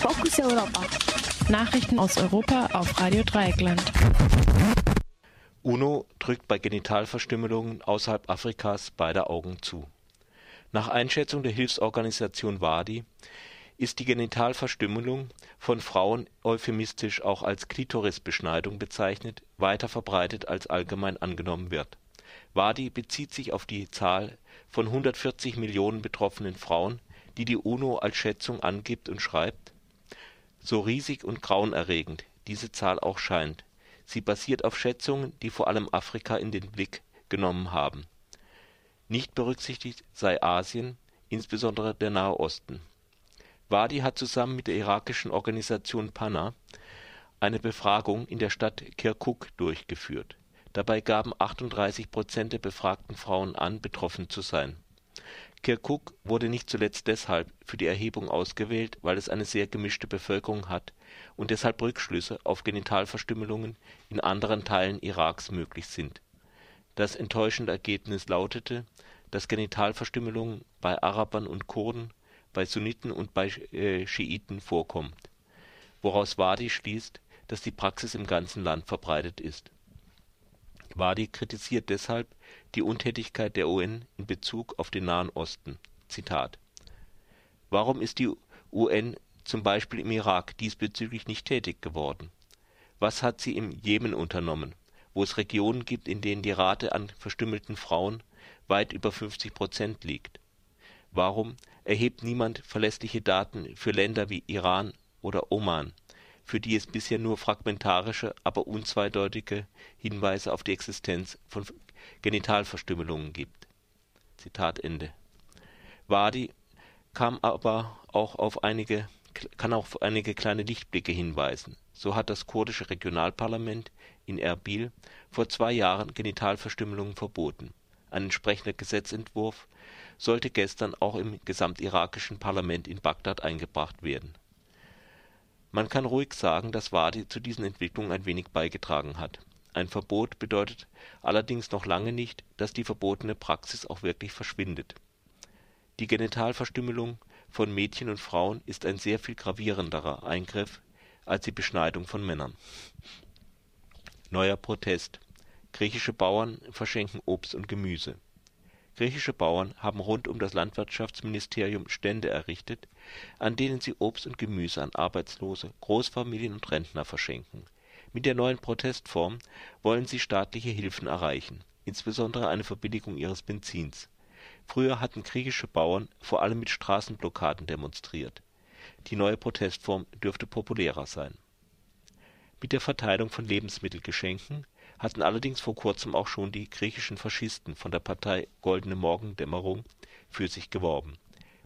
Fokus Europa. Nachrichten aus Europa auf Radio Dreieckland. UNO drückt bei Genitalverstümmelungen außerhalb Afrikas beide Augen zu. Nach Einschätzung der Hilfsorganisation WADI ist die Genitalverstümmelung, von Frauen euphemistisch auch als Klitorisbeschneidung bezeichnet, weiter verbreitet als allgemein angenommen wird. WADI bezieht sich auf die Zahl von 140 Millionen betroffenen Frauen, die die UNO als Schätzung angibt und schreibt: „ So riesig und grauenerregend diese Zahl auch scheint, sie basiert auf Schätzungen, die vor allem Afrika in den Blick genommen haben. Nicht berücksichtigt sei Asien, insbesondere der Nahe Osten Wadi hat zusammen mit der irakischen Organisation Panna eine Befragung in der Stadt Kirkuk durchgeführt. Dabei gaben 38 Prozent der befragten Frauen an, betroffen zu sein. Kirkuk wurde nicht zuletzt deshalb für die Erhebung ausgewählt, weil es eine sehr gemischte Bevölkerung hat und deshalb Rückschlüsse auf Genitalverstümmelungen in anderen Teilen Iraks möglich sind. Das enttäuschende Ergebnis lautete, dass Genitalverstümmelungen bei Arabern und Kurden bei Sunniten und bei äh, Schiiten vorkommt, woraus Wadi schließt, dass die Praxis im ganzen Land verbreitet ist. Wadi kritisiert deshalb die Untätigkeit der UN in Bezug auf den Nahen Osten. Zitat Warum ist die UN zum Beispiel im Irak diesbezüglich nicht tätig geworden? Was hat sie im Jemen unternommen, wo es Regionen gibt, in denen die Rate an verstümmelten Frauen weit über 50 Prozent liegt? Warum erhebt niemand verlässliche Daten für Länder wie Iran oder Oman, für die es bisher nur fragmentarische, aber unzweideutige Hinweise auf die Existenz von Genitalverstümmelungen gibt. Wadi kam aber auch auf einige, kann auch auf einige kleine Lichtblicke hinweisen. So hat das kurdische Regionalparlament in Erbil vor zwei Jahren Genitalverstümmelungen verboten. Ein entsprechender Gesetzentwurf sollte gestern auch im gesamtirakischen Parlament in Bagdad eingebracht werden. Man kann ruhig sagen, dass Wadi zu diesen Entwicklungen ein wenig beigetragen hat. Ein Verbot bedeutet allerdings noch lange nicht, dass die verbotene Praxis auch wirklich verschwindet. Die Genitalverstümmelung von Mädchen und Frauen ist ein sehr viel gravierenderer Eingriff als die Beschneidung von Männern. Neuer Protest. Griechische Bauern verschenken Obst und Gemüse Griechische Bauern haben rund um das Landwirtschaftsministerium Stände errichtet, an denen sie Obst und Gemüse an Arbeitslose, Großfamilien und Rentner verschenken. Mit der neuen Protestform wollen sie staatliche Hilfen erreichen, insbesondere eine Verbilligung ihres Benzins. Früher hatten griechische Bauern vor allem mit Straßenblockaden demonstriert. Die neue Protestform dürfte populärer sein. Mit der Verteilung von Lebensmittelgeschenken hatten allerdings vor kurzem auch schon die griechischen Faschisten von der Partei Goldene Morgendämmerung für sich geworben.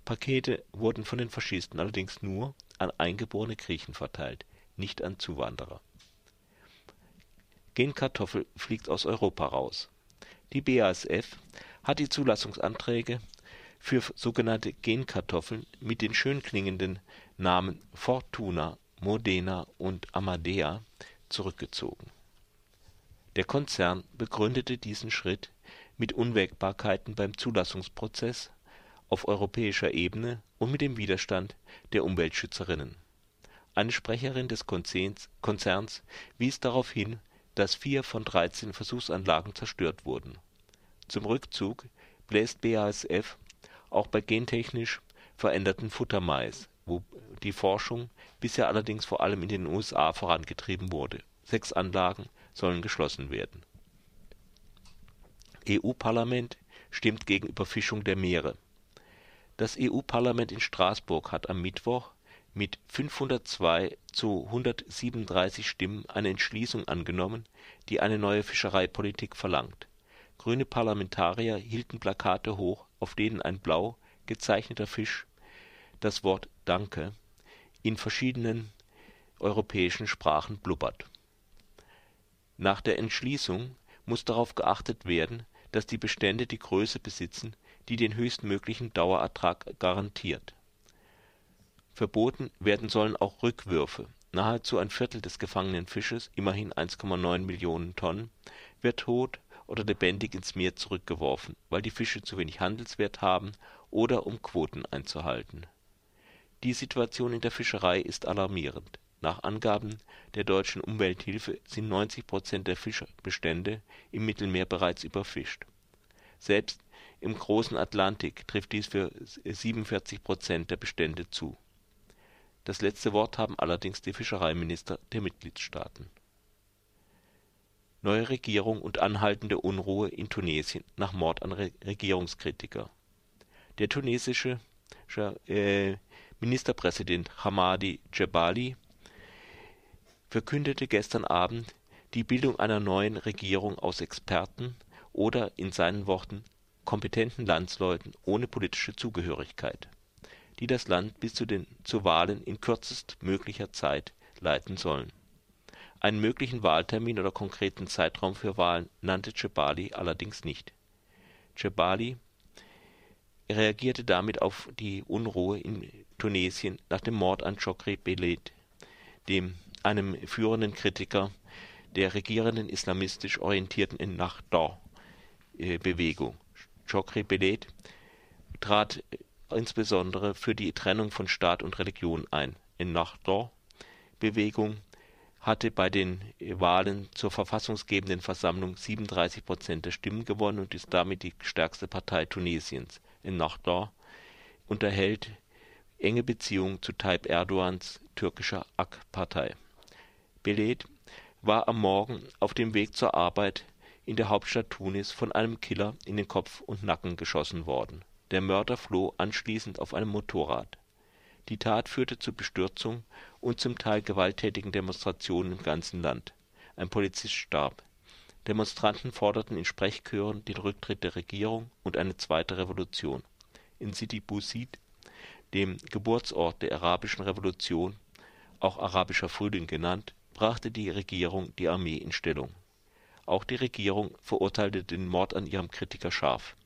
Pakete wurden von den Faschisten allerdings nur an eingeborene Griechen verteilt, nicht an Zuwanderer. Genkartoffel fliegt aus Europa raus. Die BASF hat die Zulassungsanträge für sogenannte Genkartoffeln mit den schön klingenden Namen Fortuna, Modena und Amadea zurückgezogen der Konzern begründete diesen Schritt mit Unwägbarkeiten beim Zulassungsprozess auf europäischer Ebene und mit dem Widerstand der Umweltschützerinnen. Eine Sprecherin des Konzerns wies darauf hin, dass vier von 13 Versuchsanlagen zerstört wurden. Zum Rückzug bläst BASF auch bei gentechnisch veränderten Futtermais, wo die Forschung bisher allerdings vor allem in den USA vorangetrieben wurde. Sechs Anlagen sollen geschlossen werden. EU-Parlament stimmt gegen Überfischung der Meere. Das EU-Parlament in Straßburg hat am Mittwoch mit 502 zu 137 Stimmen eine Entschließung angenommen, die eine neue Fischereipolitik verlangt. Grüne Parlamentarier hielten Plakate hoch, auf denen ein blau gezeichneter Fisch das Wort Danke in verschiedenen europäischen Sprachen blubbert nach der Entschließung muss darauf geachtet werden, dass die Bestände die Größe besitzen, die den höchstmöglichen Dauerertrag garantiert. Verboten werden sollen auch Rückwürfe. Nahezu ein Viertel des gefangenen Fisches (immerhin 1,9 Millionen Tonnen) wird tot oder lebendig ins Meer zurückgeworfen, weil die Fische zu wenig Handelswert haben oder um Quoten einzuhalten Die Situation in der Fischerei ist alarmierend. Nach Angaben der deutschen Umwelthilfe sind 90 Prozent der Fischbestände im Mittelmeer bereits überfischt. Selbst im großen Atlantik trifft dies für 47 Prozent der Bestände zu. Das letzte Wort haben allerdings die Fischereiminister der Mitgliedstaaten. Neue Regierung und anhaltende Unruhe in Tunesien nach Mord an Regierungskritiker. Der tunesische äh, Ministerpräsident Hamadi Jebali verkündete gestern Abend die Bildung einer neuen Regierung aus Experten oder in seinen Worten kompetenten Landsleuten ohne politische Zugehörigkeit, die das Land bis zu den zu Wahlen in kürzestmöglicher Zeit leiten sollen. Einen möglichen Wahltermin oder konkreten Zeitraum für Wahlen nannte Djebali allerdings nicht. Djebali reagierte damit auf die Unruhe in Tunesien nach dem Mord an Chokri Belet, dem einem führenden Kritiker der regierenden islamistisch orientierten Ennahda-Bewegung. Chokri Belet trat insbesondere für die Trennung von Staat und Religion ein. Ennahda-Bewegung hatte bei den Wahlen zur verfassungsgebenden Versammlung 37 Prozent der Stimmen gewonnen und ist damit die stärkste Partei Tunesiens in Nachbar unterhält enge Beziehungen zu Tayyip Erdogans türkischer AK-Partei. Belet war am Morgen auf dem Weg zur Arbeit in der Hauptstadt Tunis von einem Killer in den Kopf und Nacken geschossen worden. Der Mörder floh anschließend auf einem Motorrad. Die Tat führte zu Bestürzung und zum Teil gewalttätigen Demonstrationen im ganzen Land. Ein Polizist starb Demonstranten forderten in Sprechchören den Rücktritt der Regierung und eine zweite Revolution. In Sidi Bouzid, dem Geburtsort der Arabischen Revolution, auch Arabischer Frühling genannt, brachte die Regierung die Armee in Stellung. Auch die Regierung verurteilte den Mord an ihrem Kritiker scharf.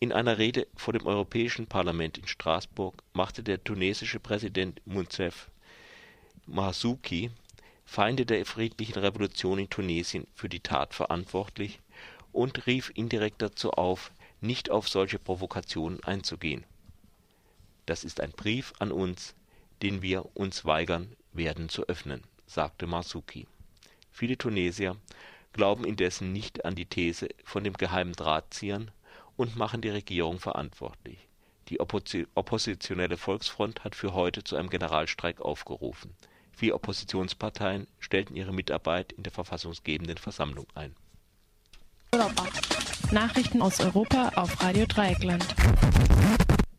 In einer Rede vor dem Europäischen Parlament in Straßburg machte der tunesische Präsident Moncef Marzouki Feinde der friedlichen Revolution in Tunesien für die Tat verantwortlich und rief indirekt dazu auf, nicht auf solche Provokationen einzugehen. Das ist ein Brief an uns, den wir uns weigern werden zu öffnen, sagte Marzuki. Viele Tunesier glauben indessen nicht an die These von dem geheimen Drahtziehern und machen die Regierung verantwortlich. Die oppositionelle Volksfront hat für heute zu einem Generalstreik aufgerufen Vier Oppositionsparteien stellten ihre Mitarbeit in der verfassungsgebenden Versammlung ein. Nachrichten aus Europa auf Radio Dreieckland.